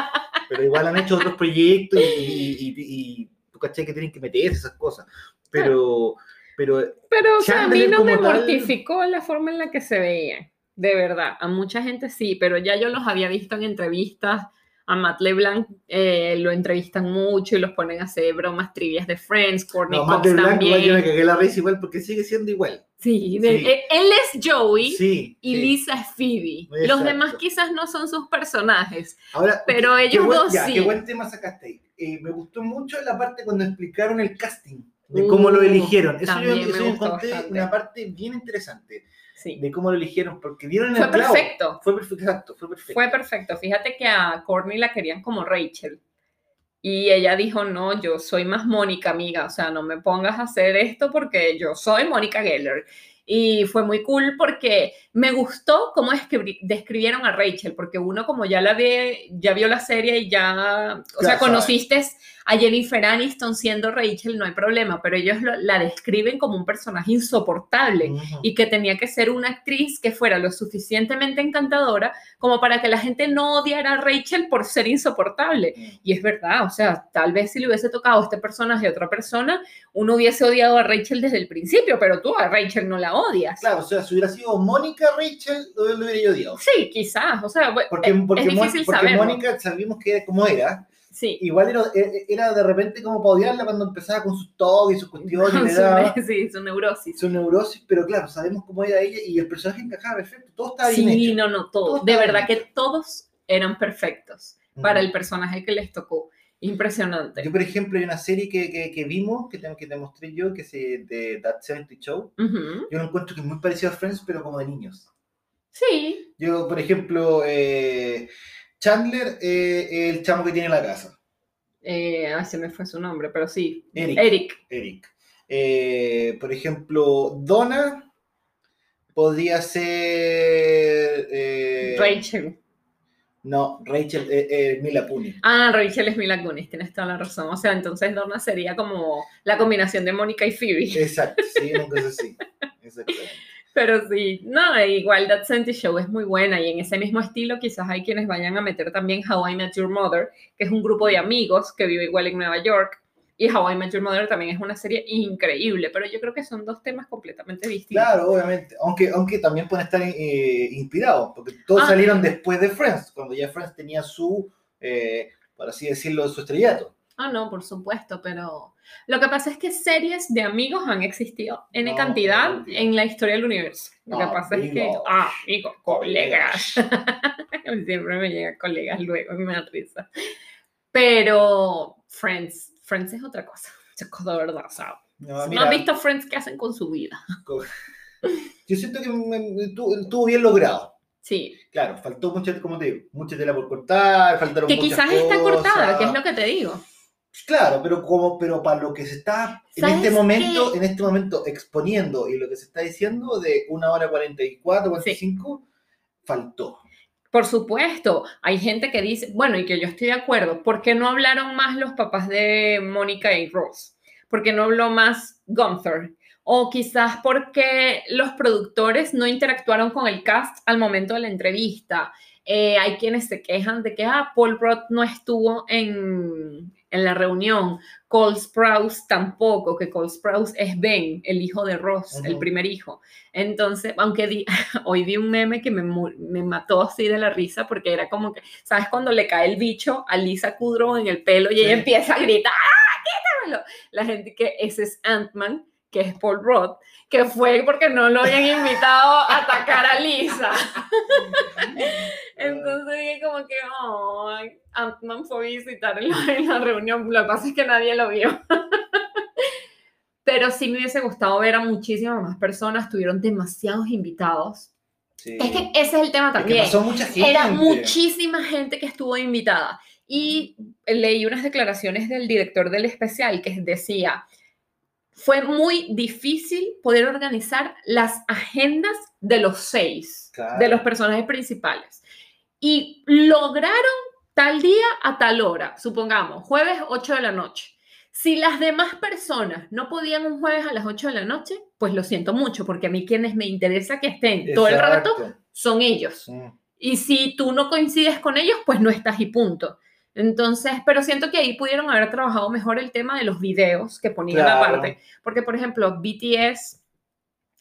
pero igual han hecho otros proyectos y, y, y- y tú caché que tienen que meterse esas cosas. Pero, pero Pero, o sea, a mí no me tal- mortificó la forma en la que se veía. De verdad, a mucha gente sí, pero ya yo los había visto en entrevistas. A Matt LeBlanc eh, lo entrevistan mucho y los ponen a hacer bromas trivias de Friends. Courtney no, Cox de blanco, igual yo me también. cagué la risa igual porque sigue siendo igual. Sí, Sí. eh, él es Joey Sí. y sí. Lisa es Phoebe. Los Exacto. demás quizás no son sus personajes. Ahora, pero ellos buen- dos ya, sí. Qué buen tema sacaste. Eh, me gustó mucho la parte cuando explicaron el casting, de cómo lo Uh, eligieron. Eso yo, también eso encontré bastante. una parte bien interesante Sí. de cómo lo eligieron, porque dieron el Fue clavo. perfecto. Fue perfecto, fue perfecto. Fue perfecto. Fíjate que a Courtney la querían como Rachel. Y ella dijo, no, yo soy más Mónica, amiga. O sea, no me pongas a hacer esto porque yo soy Mónica Geller. Y fue muy cool porque me gustó cómo describi- describieron a Rachel, porque uno como ya la ve, ya vio la serie y ya, o sea, sabe. conociste a Jennifer Aniston siendo Rachel, no hay problema, pero ellos lo- la describen como un personaje insoportable y que tenía que ser una actriz que fuera lo suficientemente encantadora como para que la gente no odiara a Rachel por ser insoportable. Y es verdad, o sea, tal vez si le hubiese tocado este personaje a otra persona, uno hubiese odiado a Rachel desde el principio, pero tú a Rachel no la odias. Claro, o sea, si hubiera sido Mónica Rachel, lo, hubiera odiado. Sí, quizás, o sea, Porque, porque, es difícil porque. Mónica sabíamos que como era. Sí. Igual era, era- era de repente como para odiarla cuando empezaba con sus toques y sus cuestiones, [LAUGHS] daba Su- sí, su neurosis. su neurosis, pero claro, sabemos cómo era ella y el personaje encajaba perfecto, todo estaba bien Sí, hecho. no, no, Todo todos. De verdad que todos eran perfectos para Ujú. el personaje que les tocó. Impresionante. Yo, por ejemplo, hay una serie que, que, que vimos, que te, que te mostré yo, que es eh, de That 70 Show. Yo lo encuentro que es muy parecido a Friends, pero como de niños. Sí, Yo, por ejemplo, eh, Chandler, eh, el chamo que tiene la casa. Eh, se me fue su nombre, pero sí. Eric. Eric. Eric. Eh, por ejemplo, Donna podría ser. eh, Rachel. No, Rachel, eh, Mila Kunis. Ah, Rachel es Mila Kunis, tienes toda la razón. O sea, entonces Donna sería como la combinación de Mónica y Phoebe. Exacto, sí, una cosa así. [LAUGHS] Exactamente. Pero sí, no, igual That 70 Show es muy buena y en ese mismo estilo quizás hay quienes vayan a meter también How I Met Your Mother, que es un grupo de amigos que vive igual en Nueva York. Y How I Met Your Mother también es una serie increíble, pero yo creo que son dos temas completamente distintos. Claro, obviamente. Aunque, aunque también pueden estar eh, inspirados, porque todos Ah. salieron después de Friends, cuando ya Friends tenía su, eh, por así decirlo, su estrellato. Ah, no, por supuesto, pero lo que pasa es que series de amigos han existido en No, cantidad no, en la historia del universo. Lo que pasa es que, ah, amigos, colegas. [LAUGHS] Siempre me llega colegas luego y me da risa. Pero Friends, Friends es otra cosa. Es cosa de verdad, ¿sabes? No, ¿No mira, has visto Friends qué hacen con su vida? [LAUGHS] Yo siento que estuvo bien logrado. Sí, Claro, faltó mucha, como te digo, mucha tela por cortar, faltaron que muchas quizás está cortada, que es lo que te digo. Claro, pero como, pero para lo que se está en ¿Sabes este momento, qué? en este momento exponiendo y lo que se está diciendo de una hora 44, 45, faltó. Por supuesto, hay gente que dice, bueno, y que yo estoy de acuerdo, ¿por qué no hablaron más los papás de Mónica y Ross? ¿Por qué no habló más Gunther? O quizás porque los productores no interactuaron con el cast al momento de la entrevista. Eh, hay quienes se quejan de que ah, Paul Rudd no estuvo en, en la reunión, Cole Sprouse tampoco, que Cole Sprouse es Ben, el hijo de Ross, el primer hijo. Entonces, aunque di- [LAUGHS] hoy vi un meme que me, mató así de la risa porque era como que, ¿sabes? Cuando le cae el bicho a Lisa Kudrow en el pelo y ella empieza a gritar, ¡ah! quítamelo. La gente que ese es Ant-Man, que es Paul Roth, que fue porque no lo habían invitado a atacar a Lisa. [LAUGHS] Entonces dije como que, oh, Ant-Man fue a visitar en la, en la reunión, lo que pasa es que nadie lo vio. Pero sí me hubiese gustado ver a muchísimas más personas, tuvieron demasiados invitados. Sí. Es que ese es el tema también. mucha gente. Era muchísima gente que estuvo invitada. Y leí unas declaraciones del director del especial que decía, fue muy difícil poder organizar las agendas de los seis, Claro. de los personajes principales. Y lograron tal día a tal hora, supongamos, jueves 8 de la noche. Si las demás personas no podían un jueves a las 8 de la noche, pues lo siento mucho, porque a mí quienes me interesa que estén todo el rato son ellos. Sí. Y si tú no coincides con ellos, pues no estás y punto. Entonces, pero siento que ahí pudieron haber trabajado mejor el tema de los videos que ponían Claro. aparte. Porque, por ejemplo, BTS,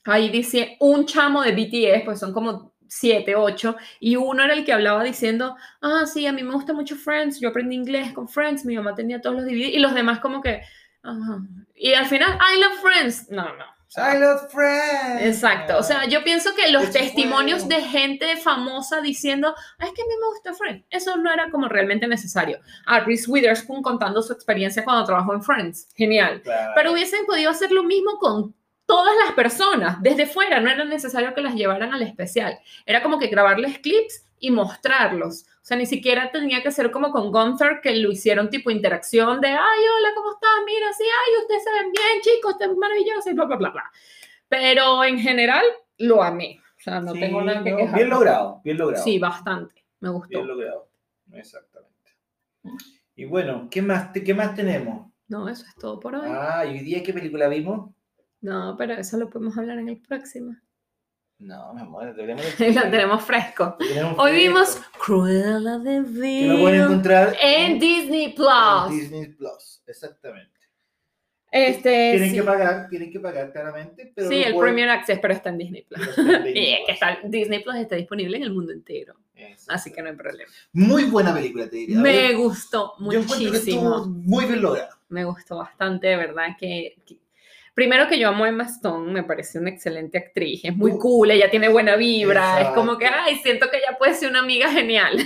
ahí dice un chamo de BTS, pues son como siete, ocho, y uno era el que hablaba diciendo, ah, sí, a mí me gusta mucho Friends, yo aprendí inglés con Friends, mi mamá tenía todos los DVD, y los demás como que, ajá. Y al final, I love Friends. No, no. I love friends. Exacto, o sea, yo pienso que los testimonios de gente famosa diciendo, "Ah, es que a mí me gusta Friends, eso no era como realmente necesario. A Reese Witherspoon contando su experiencia cuando trabajó en Friends, genial. Claro. Pero hubiesen podido hacer lo mismo con todas las personas, desde fuera, no era necesario que las llevaran al especial, era como que grabarles clips y mostrarlos. O sea, ni siquiera tenía que ser como con Gunther, que lo hicieron tipo interacción de, ay, hola, ¿cómo estás? Mira, sí, ay, ustedes se ven bien, chicos, están maravillosos, y bla, bla, bla, bla. Pero en general, lo amé. O sea, no Sí, tengo nada que no, quejar. Bien logrado, bien logrado. Sí, bastante. Me gustó. Bien logrado. Exactamente. Y bueno, ¿qué más, qué más tenemos? No, eso es todo por hoy. Ah, ¿y hoy día qué película vimos? No, pero eso lo podemos hablar en el próximo. No, mi amor, deberíamos [LAUGHS] lo tenemos fresco. tenemos Hoy fresco, vimos Cruella de Que lo pueden Vil encontrar en Disney en Plus. Disney Plus. Exactamente. Este, tienen sí, que pagar, tienen que pagar claramente. Pero sí el pueden- Premier Access, pero está en Disney Plus. en [LAUGHS] Disney Y es que está, Disney Plus está disponible en el mundo entero, Exacto. así que no hay problema. Muy buena película, te diría. Me Yo gustó estuvo muchísimo. muy bien lograda. Me gustó bastante, de verdad que, que- Primero que yo amo a Emma Stone, me parece una excelente actriz, es muy Uh, cool, ella tiene buena vibra, es como que, exacto. ay, siento que ella puede ser una amiga genial.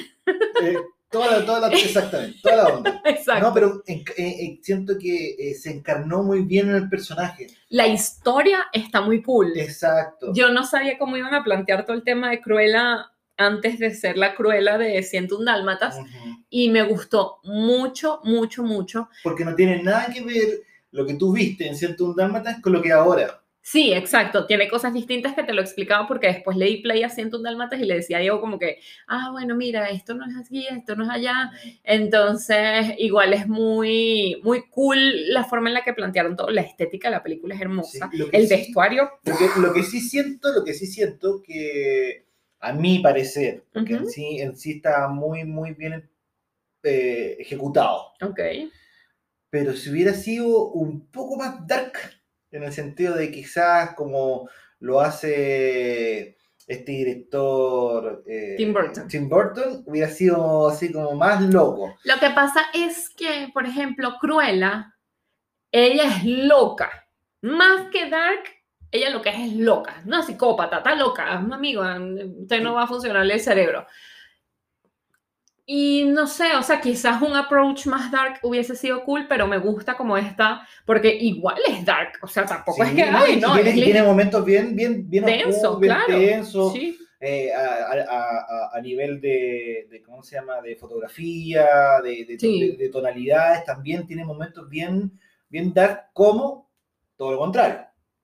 Eh, toda la, toda la, exactamente, toda la onda. [LAUGHS] Exacto. No, pero en- eh, eh, siento que eh, se encarnó muy bien en el personaje. La historia está muy cool. Exacto. Yo no sabía cómo iban a plantear todo el tema de Cruella antes de ser la Cruella de 101 Dálmatas Ujú. y me gustó mucho, mucho, mucho. Porque no tiene nada que ver lo que tú viste en 101 Dálmatas con lo que ahora. Sí, exacto, tiene cosas distintas que te lo explicaba porque después leí Play a 101 Dálmatas y le decía a Diego como que, ah, bueno, mira, esto no es aquí, esto no es allá. Entonces, igual es muy, muy cool la forma en la que plantearon todo. La estética de la película es hermosa. Sí, lo que el sí- vestuario, Lo que, lo que sí siento, lo que sí siento que a mi parecer, porque en sí, en sí está muy, muy bien eh, ejecutado. ok. Pero si hubiera sido un poco más dark, en el sentido de quizás como lo hace este director eh, Tim Burton. Tim Burton, hubiera sido así como más loco. Lo que pasa es que, por ejemplo, Cruella, ella es loca. Más que Dark, ella lo que es es loca. Una psicópata, está loca. Amigo, usted no va a funcionarle el cerebro. Y no sé, o sea, quizás un approach más dark hubiese sido cool, pero me gusta como esta, porque igual es dark, o sea, tampoco es que, ay, no, tiene, y momentos bien, bien, bien bien claro. Sí, eh, a, a- a- a nivel de, de, ¿cómo se llama?, de fotografía, de, de- Sí. de- de tonalidades, también tiene momentos bien, bien dark, como todo lo contrario.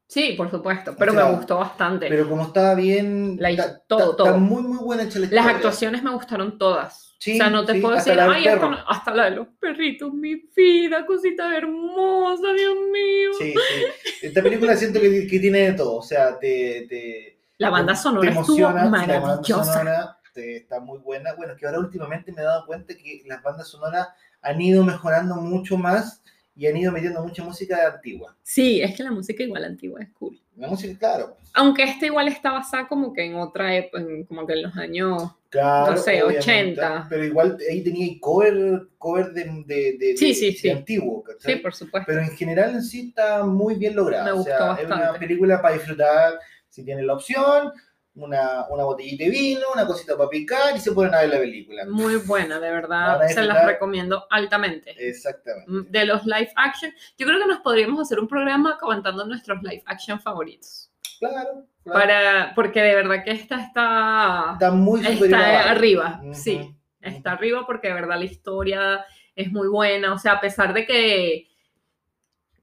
Sí, por supuesto, pero sea, me gustó bastante. Pero como estaba bien, La- ta- todo, ta- está todo. muy, muy buena hecha la Las actuaciones me gustaron todas. Sí, o sea, no te sí, puedo decir, ay, hasta, perro". la- hasta la de los perritos, mi vida, cosita hermosa, Dios mío. Sí, sí. Esta película [LAUGHS] siento que, que tiene de todo, o sea, te... te La banda te sonora estuvo emociona, sí, la banda maravillosa. sonora, te- está muy buena. Bueno, que ahora últimamente me he dado cuenta que las bandas sonoras han ido mejorando mucho más y han ido metiendo mucha música antigua. Sí, es que la música igual antigua es cool. La música, claro. Aunque esta igual está basada como que en otra época, como que en los años... Claro, No sé, obviamente, 80. Pero igual ahí tenía cover, cover de, de, de- Sí, sí, de sí. antiguo, Sí, ¿cachai? por supuesto. Pero en general en sí está muy bien lograda. Me o gustó sea, es una bastante. película para disfrutar si tienen la opción, una, una botellita de vino, una cosita para picar y se ponen a ver la película. Muy buena, de verdad. Se las recomiendo altamente. Exactamente. Mm, De los live action, yo creo que nos podríamos hacer un programa comentando nuestros live action favoritos. Claro. claro. Para, porque de verdad que esta está, Está muy está arriba. Sí, está arriba porque de verdad la historia es muy buena. O sea, a pesar de que,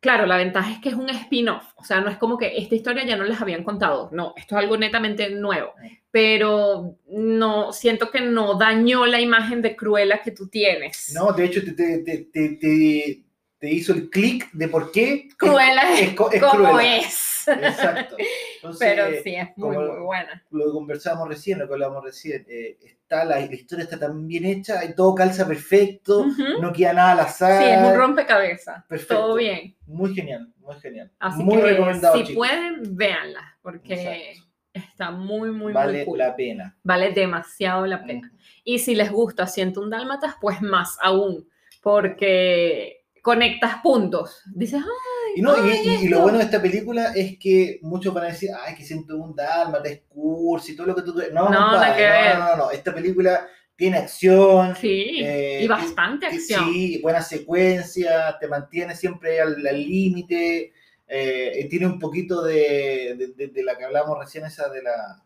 claro, la ventaja es que es un spin-off. O sea, no es como que esta historia ya no les habían contado. No, esto es algo netamente nuevo. Pero no, siento que no dañó la imagen de Cruella que tú tienes. No, de hecho te, te, te, te, hizo el clic de por qué Cruella es, es, co- es como Cruella. es. Exacto. [LAUGHS] Entonces, Pero sí, es muy, muy buena. lo que conversábamos recién, lo que hablábamos recién, eh, está la, la historia está tan bien hecha y todo calza perfecto, no queda nada al azar. Sí, es un rompecabezas. Perfecto. Todo bien. Muy genial, muy genial. Así muy que recomendado, si chicos. pueden, véanla, porque Exacto. está muy, muy, vale muy cool. la pena. Vale demasiado la pena. Y si les gusta Siento un Dálmatas, pues más aún, porque conectas puntos. Dices, ay, Y, no, y, ay, y- y lo esto". bueno de esta película es que muchos van a decir, ay, que siento un dálmata, es cursi, todo lo que tú... No, No, compadre, no, no, no, no, esta película tiene acción, Sí, Eh, y bastante que- acción. Sí, buena secuencia, te mantiene siempre al límite, eh, tiene un poquito de, de, de- de la que hablamos recién, esa de la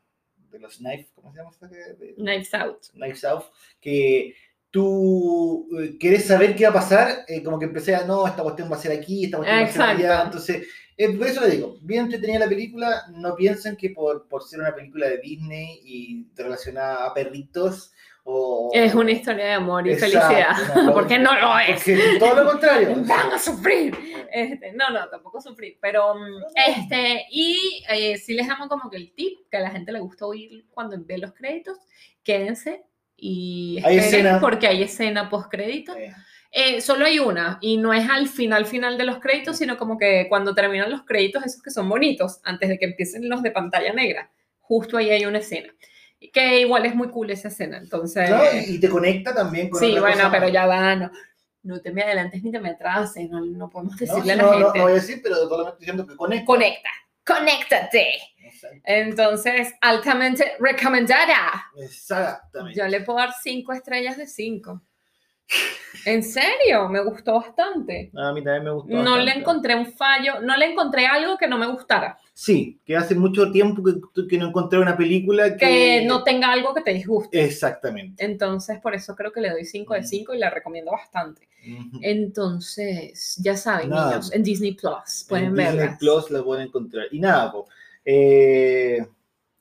de los knife, ¿cómo se llama Knives Out. Knives Out, que tú eh, querés saber qué va a pasar, eh, como que empecé a, no, esta cuestión va a ser aquí, esta cuestión va a ser allá, Exacto. entonces, eh, por eso le digo, bien entretenida la película, no piensen que por, por ser una película de Disney y relacionada a perritos, o... Es una historia de amor y Exacto, felicidad, no, [LAUGHS] porque no lo es. Porque todo lo contrario. [LAUGHS] Van a sufrir. Este, no, no, tampoco sufrir. Pero, mm, este, y eh, sí les damos como que el tip que a la gente le gusta oír cuando ve los créditos, quédense y Hay escena. porque hay escena post crédito. Eh, Eh, solo hay una y no es al final final de los créditos, sino como que cuando terminan los créditos, esos que son bonitos, antes de que empiecen los de pantalla negra, justo ahí hay una escena. Que igual es muy cool esa escena, entonces... ¿no? y, te conecta también con Sí, otra bueno, cosa pero más. ya va, no, no te me adelantes ni te me atrases, no, no podemos No, decirle sí, a la no, no, gente. no voy a decir, pero solamente diciendo que conecta. Conecta, conéctate. Exacto. Entonces, altamente recomendada. Exactamente. Yo le puedo dar cinco estrellas de cinco. En serio, me gustó bastante. A mí también me gustó. No le encontré un fallo, no le encontré algo que no me gustara, Sí, que hace mucho tiempo que, que no encontré una película que... que no tenga algo que te disguste. Exactamente. Entonces, por eso creo que le doy 5 de 5 y la recomiendo bastante. Entonces, ya saben, Nada. niños, en Disney Plus pueden en Disney verla. Plus la pueden encontrar. Y nada, po, eh,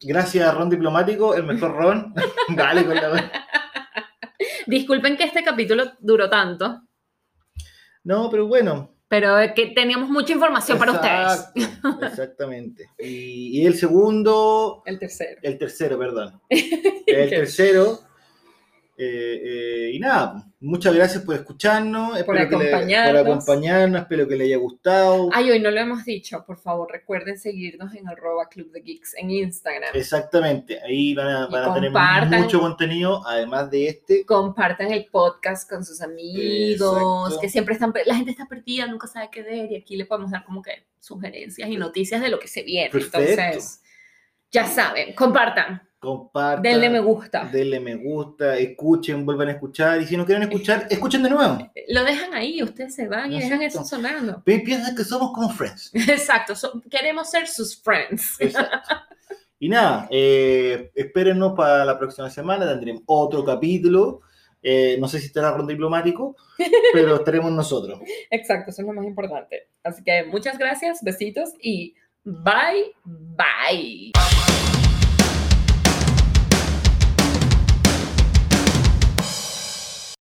gracias Ron Diplomático, el mejor Ron. [LAUGHS] Dale con la... Disculpen que este capítulo duró tanto, No, pero bueno. pero es que teníamos mucha información para ustedes. Exactamente. Y, y el segundo, El tercero. el tercero, perdón. [LAUGHS] El tercero. Eh, eh, y nada, muchas gracias por escucharnos, Por le- acompañarnos. espero que les haya gustado. Ay, hoy no lo hemos dicho, por favor, recuerden seguirnos en arroba Club de Geeks en Instagram. Exactamente, ahí van a, van a tener mucho contenido, además de este. Compartan el podcast con sus amigos, Exacto. que siempre están, la gente está perdida, nunca sabe qué ver, y aquí le podemos dar como que sugerencias y noticias de lo que se viene. Perfecto. Entonces, ya saben, compartan, Compartan, denle me gusta. denle me gusta, escuchen, vuelvan a escuchar, y si no quieren escuchar, escuchen de nuevo. Lo dejan ahí, ustedes se van y dejan eso sonando. Pi- Piensen que somos como friends. [LAUGHS] Exacto, so- queremos ser sus friends. Exacto. [LAUGHS] Y nada, eh, espérennos para la próxima semana, tendremos otro capítulo. Eh, no sé si estará Ron Diplomático, [LAUGHS] pero estaremos nosotros. Exacto, eso es lo más importante. Así que muchas gracias, besitos y bye, bye.